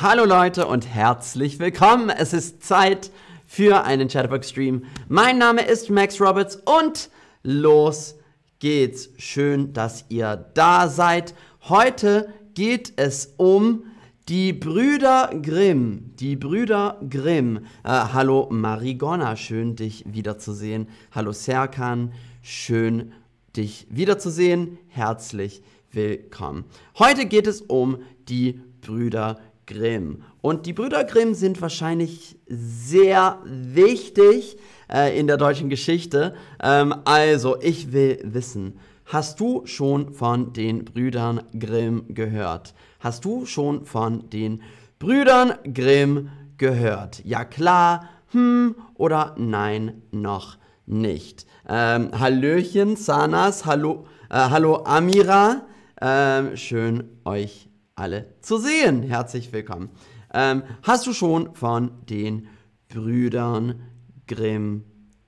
Hallo Leute und herzlich willkommen. Es ist Zeit für einen Chatterbox-Stream. Mein Name ist Max Roberts und los geht's. Schön, dass ihr da seid. Heute geht es um die Brüder Grimm. Die Brüder Grimm. Äh, hallo Marigona, schön dich wiederzusehen. Hallo Serkan, schön dich wiederzusehen. Herzlich willkommen. Heute geht es um die Brüder Grimm. Und die Brüder Grimm sind wahrscheinlich sehr wichtig äh, in der deutschen Geschichte. Ähm, also, ich will wissen, hast du schon von den Brüdern Grimm gehört? Hast du schon von den Brüdern Grimm gehört? Ja klar, hm oder nein, noch nicht. Ähm, Hallöchen, Sanas, hallo, äh, hallo Amira. Ähm, schön euch alle zu sehen. Herzlich willkommen. Ähm, hast du schon von den Brüdern Grimm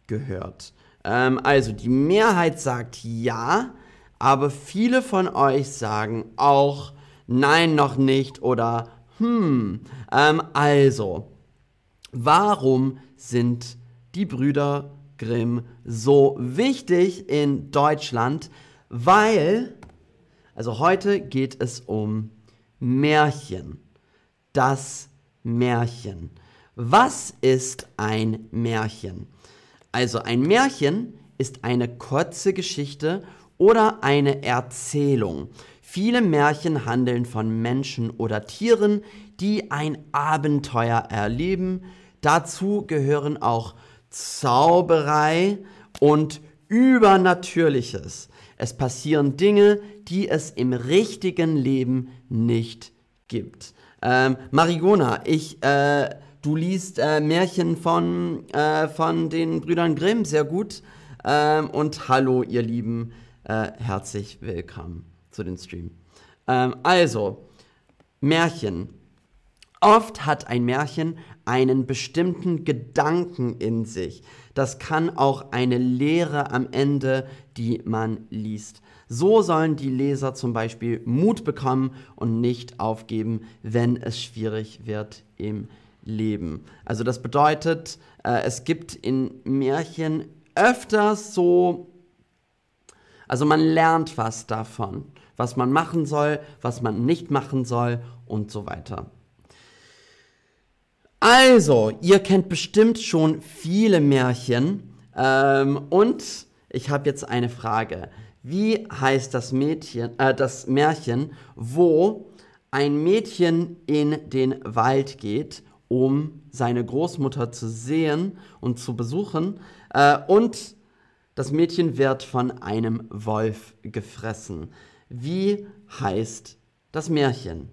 gehört? Ähm, also die Mehrheit sagt ja, aber viele von euch sagen auch nein, noch nicht oder hm. Ähm, also, warum sind die Brüder Grimm so wichtig in Deutschland? Weil, also heute geht es um Märchen. Das Märchen. Was ist ein Märchen? Also ein Märchen ist eine kurze Geschichte oder eine Erzählung. Viele Märchen handeln von Menschen oder Tieren, die ein Abenteuer erleben. Dazu gehören auch Zauberei und Übernatürliches. Es passieren Dinge, die es im richtigen Leben nicht gibt. Ähm, Marigona, ich, äh, du liest äh, Märchen von, äh, von den Brüdern Grimm, sehr gut. Ähm, und hallo, ihr Lieben, äh, herzlich willkommen zu den Stream. Ähm, also, Märchen. Oft hat ein Märchen einen bestimmten Gedanken in sich. Das kann auch eine Lehre am Ende, die man liest. So sollen die Leser zum Beispiel Mut bekommen und nicht aufgeben, wenn es schwierig wird im Leben. Also das bedeutet, äh, es gibt in Märchen öfters so, also man lernt was davon, was man machen soll, was man nicht machen soll und so weiter. Also, ihr kennt bestimmt schon viele Märchen ähm, und ich habe jetzt eine Frage. Wie heißt das Mädchen, äh, das Märchen, wo ein Mädchen in den Wald geht, um seine Großmutter zu sehen und zu besuchen, äh, und das Mädchen wird von einem Wolf gefressen. Wie heißt das Märchen?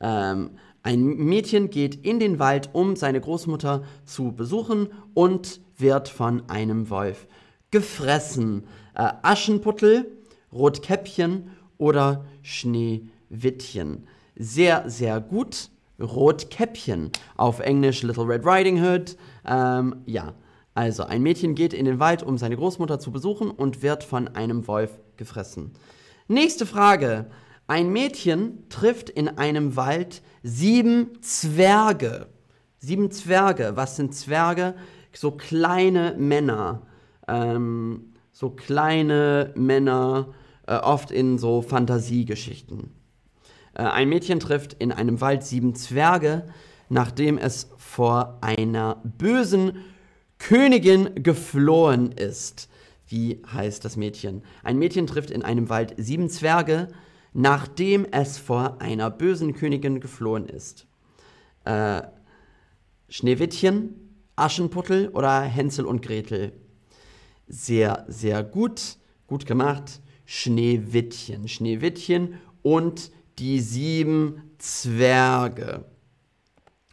Ähm, ein Mädchen geht in den Wald, um seine Großmutter zu besuchen und wird von einem Wolf gefressen. Äh, Aschenputtel, Rotkäppchen oder Schneewittchen. Sehr, sehr gut. Rotkäppchen. Auf Englisch Little Red Riding Hood. Ähm, ja, also ein Mädchen geht in den Wald, um seine Großmutter zu besuchen und wird von einem Wolf gefressen. Nächste Frage. Ein Mädchen trifft in einem Wald sieben Zwerge. Sieben Zwerge. Was sind Zwerge? So kleine Männer. Ähm, so kleine Männer, äh, oft in so Fantasiegeschichten. Äh, ein Mädchen trifft in einem Wald sieben Zwerge, nachdem es vor einer bösen Königin geflohen ist. Wie heißt das Mädchen? Ein Mädchen trifft in einem Wald sieben Zwerge, nachdem es vor einer bösen Königin geflohen ist. Äh, Schneewittchen, Aschenputtel oder Hänsel und Gretel? Sehr, sehr gut. Gut gemacht. Schneewittchen. Schneewittchen und die sieben Zwerge.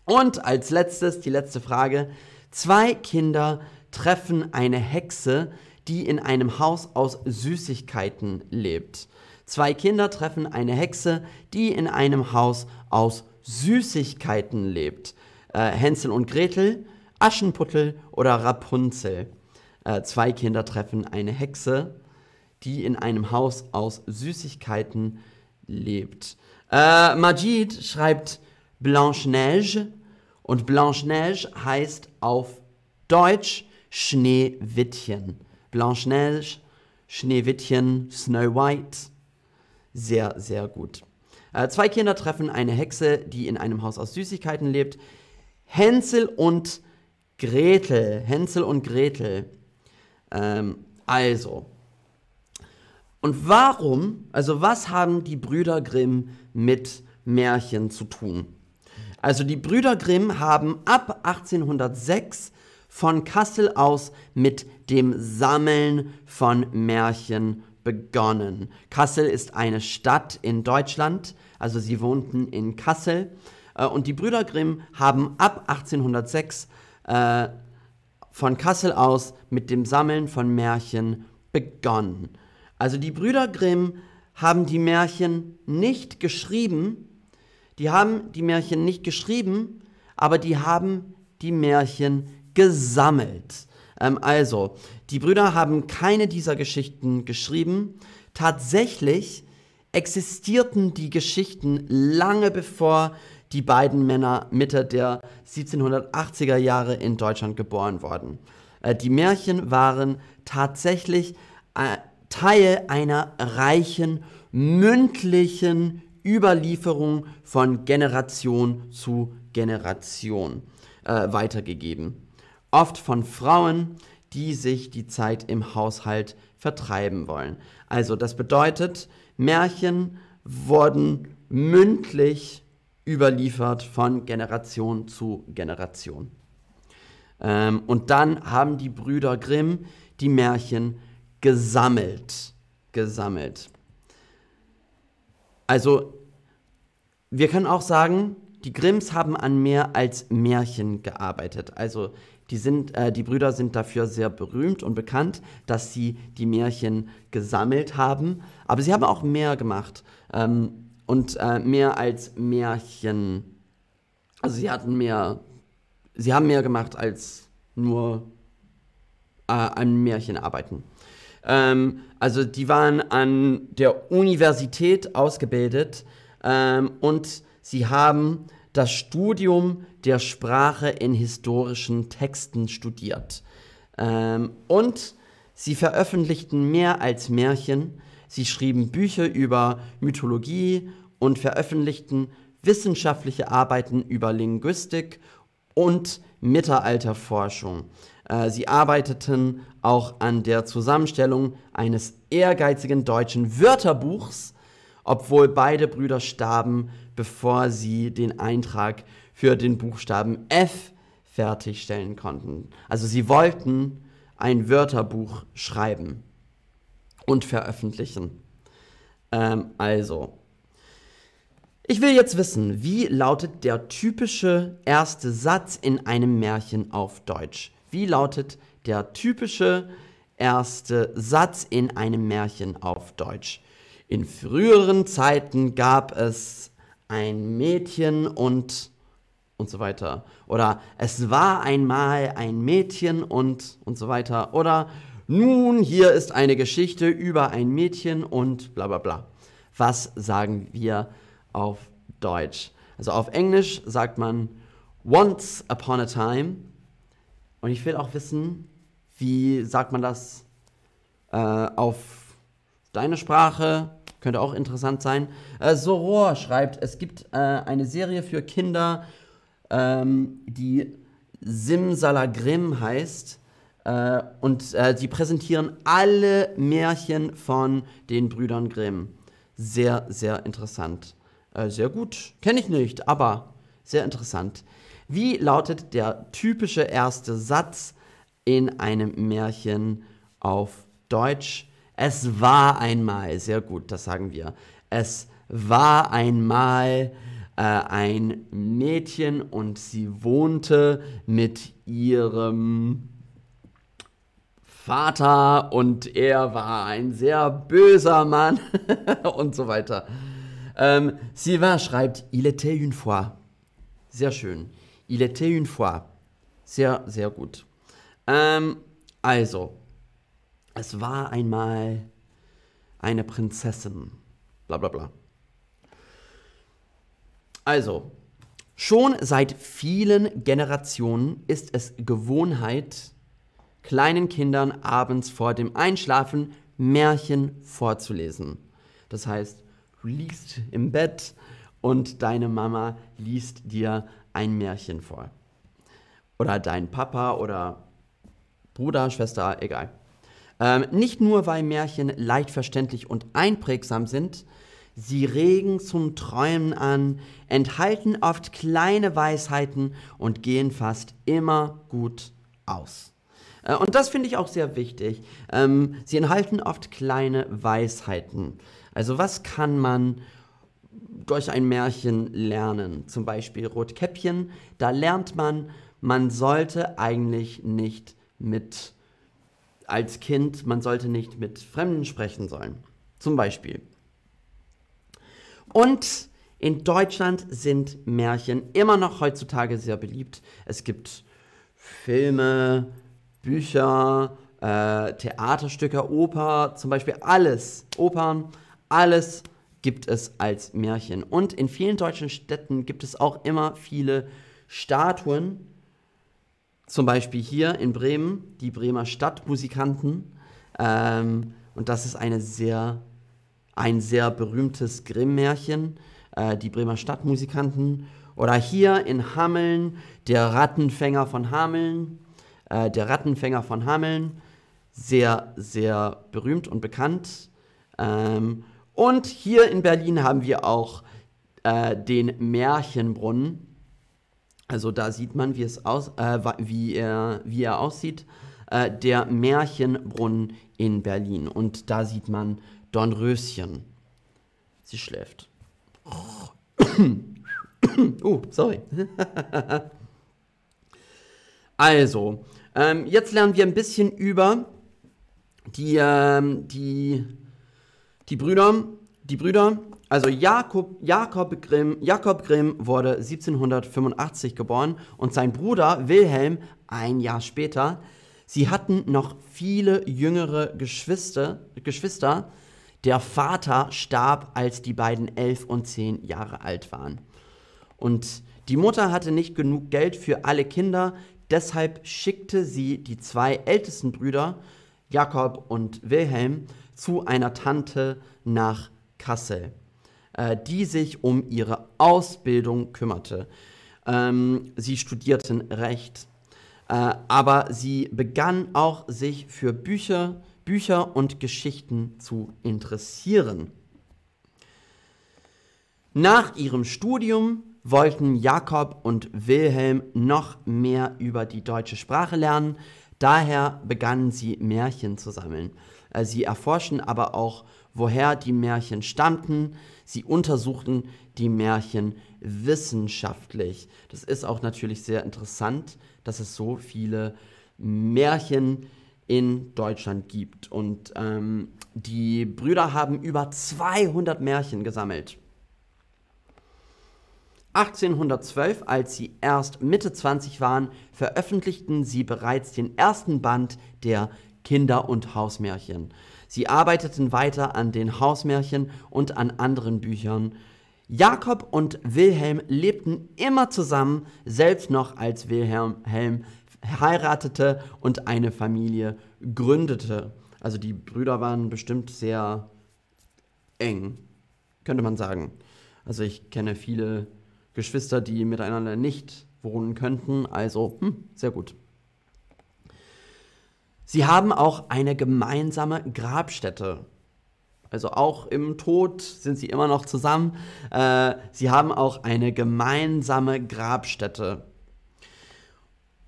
Und als letztes, die letzte Frage. Zwei Kinder treffen eine Hexe, die in einem Haus aus Süßigkeiten lebt. Zwei Kinder treffen eine Hexe, die in einem Haus aus Süßigkeiten lebt. Äh, Hänsel und Gretel, Aschenputtel oder Rapunzel. Äh, zwei Kinder treffen eine Hexe, die in einem Haus aus Süßigkeiten lebt. Äh, Majid schreibt Blanche-Neige und Blanche-Neige heißt auf Deutsch Schneewittchen. Blanche-Neige, Schneewittchen, Snow White. Sehr, sehr gut. Äh, zwei Kinder treffen eine Hexe, die in einem Haus aus Süßigkeiten lebt. Hänsel und Gretel. Hänsel und Gretel. Ähm, also. Und warum, also was haben die Brüder Grimm mit Märchen zu tun? Also die Brüder Grimm haben ab 1806 von Kassel aus mit dem Sammeln von Märchen begonnen. Kassel ist eine Stadt in Deutschland, also sie wohnten in Kassel. Äh, und die Brüder Grimm haben ab 1806 äh, von Kassel aus mit dem Sammeln von Märchen begonnen. Also die Brüder Grimm haben die Märchen nicht geschrieben, die haben die Märchen nicht geschrieben, aber die haben die Märchen gesammelt. Ähm, also, die Brüder haben keine dieser Geschichten geschrieben. Tatsächlich existierten die Geschichten lange bevor die beiden Männer Mitte der 1780er Jahre in Deutschland geboren wurden. Äh, die Märchen waren tatsächlich äh, Teil einer reichen mündlichen Überlieferung von Generation zu Generation äh, weitergegeben. Oft von Frauen, die sich die Zeit im Haushalt vertreiben wollen. Also das bedeutet, Märchen wurden mündlich überliefert von Generation zu Generation. Ähm, und dann haben die Brüder Grimm die Märchen gesammelt. Gesammelt. Also, wir können auch sagen, die Grimms haben an mehr als Märchen gearbeitet. Also, die, sind, äh, die Brüder sind dafür sehr berühmt und bekannt, dass sie die Märchen gesammelt haben. Aber sie haben auch mehr gemacht. Ähm, und äh, mehr als Märchen. Also sie hatten mehr. Sie haben mehr gemacht als nur äh, an Märchen arbeiten. Ähm, also die waren an der Universität ausgebildet ähm, und sie haben das Studium der Sprache in historischen Texten studiert. Ähm, und sie veröffentlichten mehr als Märchen. Sie schrieben Bücher über Mythologie und veröffentlichten wissenschaftliche Arbeiten über Linguistik und Mittelalterforschung. Äh, sie arbeiteten auch an der Zusammenstellung eines ehrgeizigen deutschen Wörterbuchs, obwohl beide Brüder starben, bevor sie den Eintrag für den Buchstaben F fertigstellen konnten. Also sie wollten ein Wörterbuch schreiben und veröffentlichen. Ähm, also, ich will jetzt wissen, wie lautet der typische erste Satz in einem Märchen auf Deutsch? Wie lautet der typische erste Satz in einem Märchen auf Deutsch? In früheren Zeiten gab es ein Mädchen und und so weiter. Oder es war einmal ein Mädchen und und so weiter. Oder nun, hier ist eine Geschichte über ein Mädchen und bla bla bla. Was sagen wir auf Deutsch? Also auf Englisch sagt man Once upon a time und ich will auch wissen, wie sagt man das äh, auf deine Sprache? Könnte auch interessant sein. Äh, Soror schreibt, es gibt äh, eine Serie für Kinder, ähm, die Simsalagrim heißt. Äh, und äh, sie präsentieren alle Märchen von den Brüdern Grimm. Sehr, sehr interessant. Äh, sehr gut. Kenne ich nicht, aber sehr interessant. Wie lautet der typische erste Satz in einem Märchen auf Deutsch? Es war einmal, sehr gut, das sagen wir. Es war einmal äh, ein Mädchen und sie wohnte mit ihrem Vater und er war ein sehr böser Mann und so weiter. Ähm, Sylvain schreibt, il était une fois. Sehr schön. Il était une fois. Sehr, sehr gut. Ähm, also, es war einmal eine Prinzessin. Bla bla bla. Also, Schon seit vielen Generationen ist es Gewohnheit, kleinen Kindern abends vor dem Einschlafen Märchen vorzulesen. Das heißt, du liegst im Bett und deine Mama liest dir ein Märchen vor. Oder dein Papa oder Bruder, Schwester, egal. Ähm, nicht nur, weil Märchen leicht verständlich und einprägsam sind, sie regen zum Träumen an, enthalten oft kleine Weisheiten und gehen fast immer gut aus. Äh, und das finde ich auch sehr wichtig. Ähm, sie enthalten oft kleine Weisheiten. Also was kann man durch ein Märchen lernen? Zum Beispiel Rotkäppchen. Da lernt man, man sollte eigentlich nicht mit, als Kind, man sollte nicht mit Fremden sprechen sollen. Zum Beispiel. Und in Deutschland sind Märchen immer noch heutzutage sehr beliebt. Es gibt Filme, Bücher, äh, Theaterstücke, Oper, zum Beispiel alles, Opern, alles gibt es als Märchen. Und in vielen deutschen Städten gibt es auch immer viele Statuen, zum Beispiel hier in Bremen, die Bremer Stadtmusikanten. Ähm, und das ist eine sehr, ein sehr berühmtes Grimm-Märchen, äh, die Bremer Stadtmusikanten. Oder hier in Hameln, der Rattenfänger von Hameln äh, der Rattenfänger von Hameln, sehr, sehr berühmt und bekannt. Ähm, und hier in Berlin haben wir auch äh, den Märchenbrunnen. Also da sieht man, wie, es aus, äh, wie, er, wie er aussieht. Äh, der Märchenbrunnen in Berlin. Und da sieht man Dornröschen. Sie schläft. oh, sorry. Also, ähm, jetzt lernen wir ein bisschen über die, ähm, die, die Brüder. Die Brüder, also Jakob, Jakob, Grimm, Jakob Grimm wurde 1785 geboren und sein Bruder Wilhelm ein Jahr später. Sie hatten noch viele jüngere Geschwister, Geschwister. Der Vater starb, als die beiden elf und zehn Jahre alt waren. Und die Mutter hatte nicht genug Geld für alle Kinder, Deshalb schickte sie die zwei ältesten Brüder, Jakob und Wilhelm, zu einer Tante nach Kassel, äh, die sich um ihre Ausbildung kümmerte. Ähm, sie studierten Recht, äh, aber sie begann auch sich für Bücher, Bücher und Geschichten zu interessieren. Nach ihrem Studium wollten Jakob und Wilhelm noch mehr über die deutsche Sprache lernen. Daher begannen sie Märchen zu sammeln. Äh, sie erforschten aber auch, woher die Märchen stammten. Sie untersuchten die Märchen wissenschaftlich. Das ist auch natürlich sehr interessant, dass es so viele Märchen in Deutschland gibt. Und ähm, die Brüder haben über 200 Märchen gesammelt. 1812, als sie erst Mitte 20 waren, veröffentlichten sie bereits den ersten Band der Kinder- und Hausmärchen. Sie arbeiteten weiter an den Hausmärchen und an anderen Büchern. Jakob und Wilhelm lebten immer zusammen, selbst noch als Wilhelm heiratete und eine Familie gründete. Also die Brüder waren bestimmt sehr eng, könnte man sagen. Also ich kenne viele Geschwister, die miteinander nicht wohnen könnten. Also, hm, sehr gut. Sie haben auch eine gemeinsame Grabstätte. Also auch im Tod sind sie immer noch zusammen. Äh, sie haben auch eine gemeinsame Grabstätte.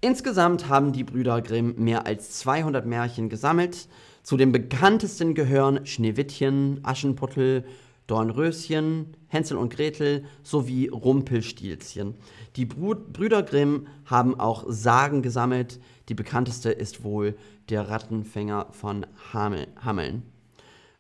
Insgesamt haben die Brüder Grimm mehr als 200 Märchen gesammelt. Zu den bekanntesten gehören Schneewittchen, Aschenputtel, Dornröschen, Hänsel und Gretel sowie Rumpelstilzchen. Die Brüder Grimm haben auch Sagen gesammelt. Die bekannteste ist wohl der Rattenfänger von Hamel Hameln.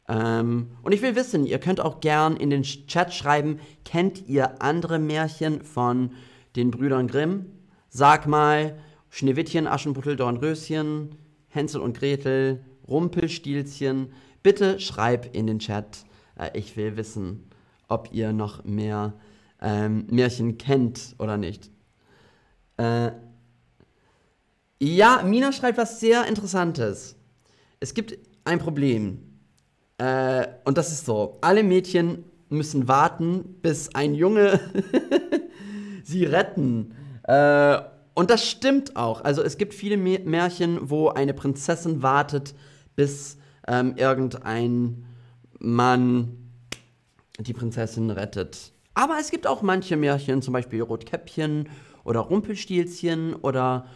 Ähm, und ich will wissen, ihr könnt auch gern in den Chat schreiben, kennt ihr andere Märchen von den Brüdern Grimm? Sag mal, Schneewittchen, Aschenputtel, Dornröschen, Hänsel und Gretel, Rumpelstilzchen. Bitte schreib in den Chat. Äh, ich will wissen, ob ihr noch mehr ähm, Märchen kennt oder nicht. Äh, ja, Mina schreibt was sehr Interessantes. Es gibt ein Problem. Äh, und das ist so: Alle Mädchen müssen warten, bis ein Junge sie retten. Äh, und das stimmt auch. Also es gibt viele Märchen, wo eine Prinzessin wartet, bis ähm, irgendein Mann die Prinzessin rettet. Aber es gibt auch manche Märchen, zum Beispiel Rotkäppchen oder Rumpelstilzchen oder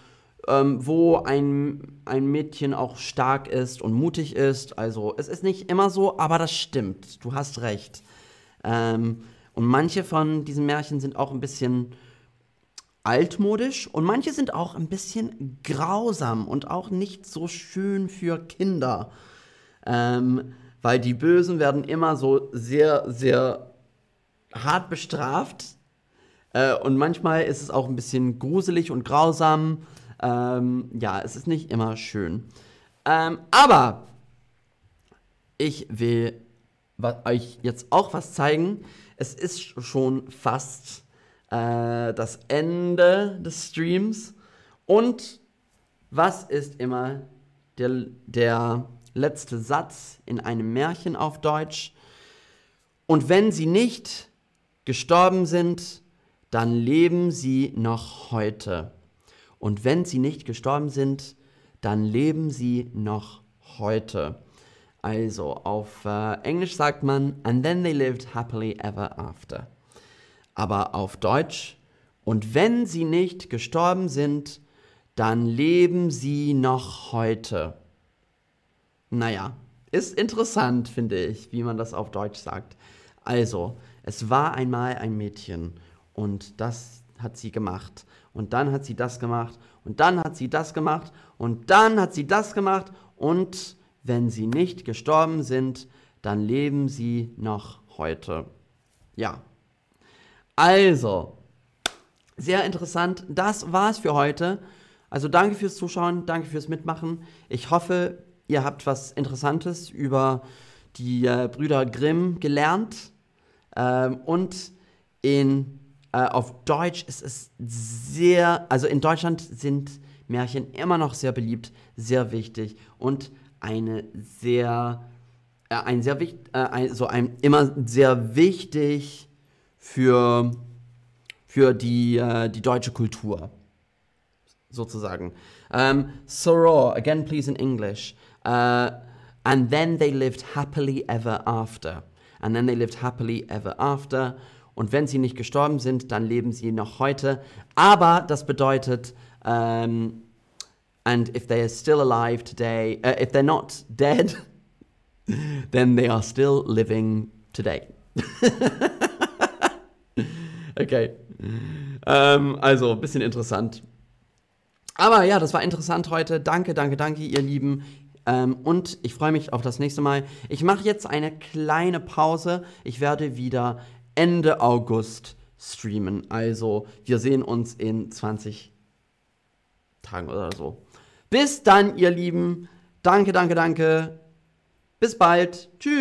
ähm, wo ein, ein Mädchen auch stark ist und mutig ist. Also es ist nicht immer so, aber das stimmt. Du hast recht. Ähm, und manche von diesen Märchen sind auch ein bisschen altmodisch und manche sind auch ein bisschen grausam und auch nicht so schön für Kinder. Ähm, weil die Bösen werden immer so sehr, sehr hart bestraft. Äh, und manchmal ist es auch ein bisschen gruselig und grausam. Ähm, ja, es ist nicht immer schön. Ähm, aber ich will euch jetzt auch was zeigen. Es ist schon fast äh, das Ende des Streams. Und was ist immer der, der letzte Satz in einem Märchen auf Deutsch? Und wenn sie nicht gestorben sind, dann leben sie noch heute. Und wenn sie nicht gestorben sind, dann leben sie noch heute. Also auf äh, Englisch sagt man, and then they lived happily ever after. Aber auf Deutsch, und wenn sie nicht gestorben sind, dann leben sie noch heute. Naja, ist interessant, finde ich, wie man das auf Deutsch sagt. Also, es war einmal ein Mädchen und das hat sie gemacht. Und dann hat sie das gemacht und dann hat sie das gemacht und dann hat sie das gemacht und wenn sie nicht gestorben sind, dann leben sie noch heute. Ja. Also, sehr interessant. Das war's für heute. Also danke fürs Zuschauen, danke fürs Mitmachen. Ich hoffe, ihr habt was Interessantes über die äh, Brüder Grimm gelernt. Ähm, und in, äh, auf Deutsch ist es sehr, also in Deutschland sind Märchen immer noch sehr beliebt, sehr wichtig und eine sehr, äh, ein sehr wichtig, äh, ein, so ein, immer sehr wichtig für, für die, äh, die deutsche Kultur, sozusagen. Um, ähm, Soror, again please in English. Uh, and then they lived happily ever after. And then they lived happily ever after. Und wenn sie nicht gestorben sind, dann leben sie noch heute. Aber das bedeutet, um, And if they are still alive today, uh, if they're not dead, then they are still living today. okay. Ähm, also, ein bisschen interessant. Aber ja, das war interessant heute. Danke, danke, danke, ihr Lieben. Ähm, und ich freue mich auf das nächste Mal. Ich mache jetzt eine kleine Pause. Ich werde wieder Ende August streamen. Also, wir sehen uns in 20 Tagen oder so. Bis dann, ihr Lieben. Danke, danke, danke. Bis bald. Tschüss.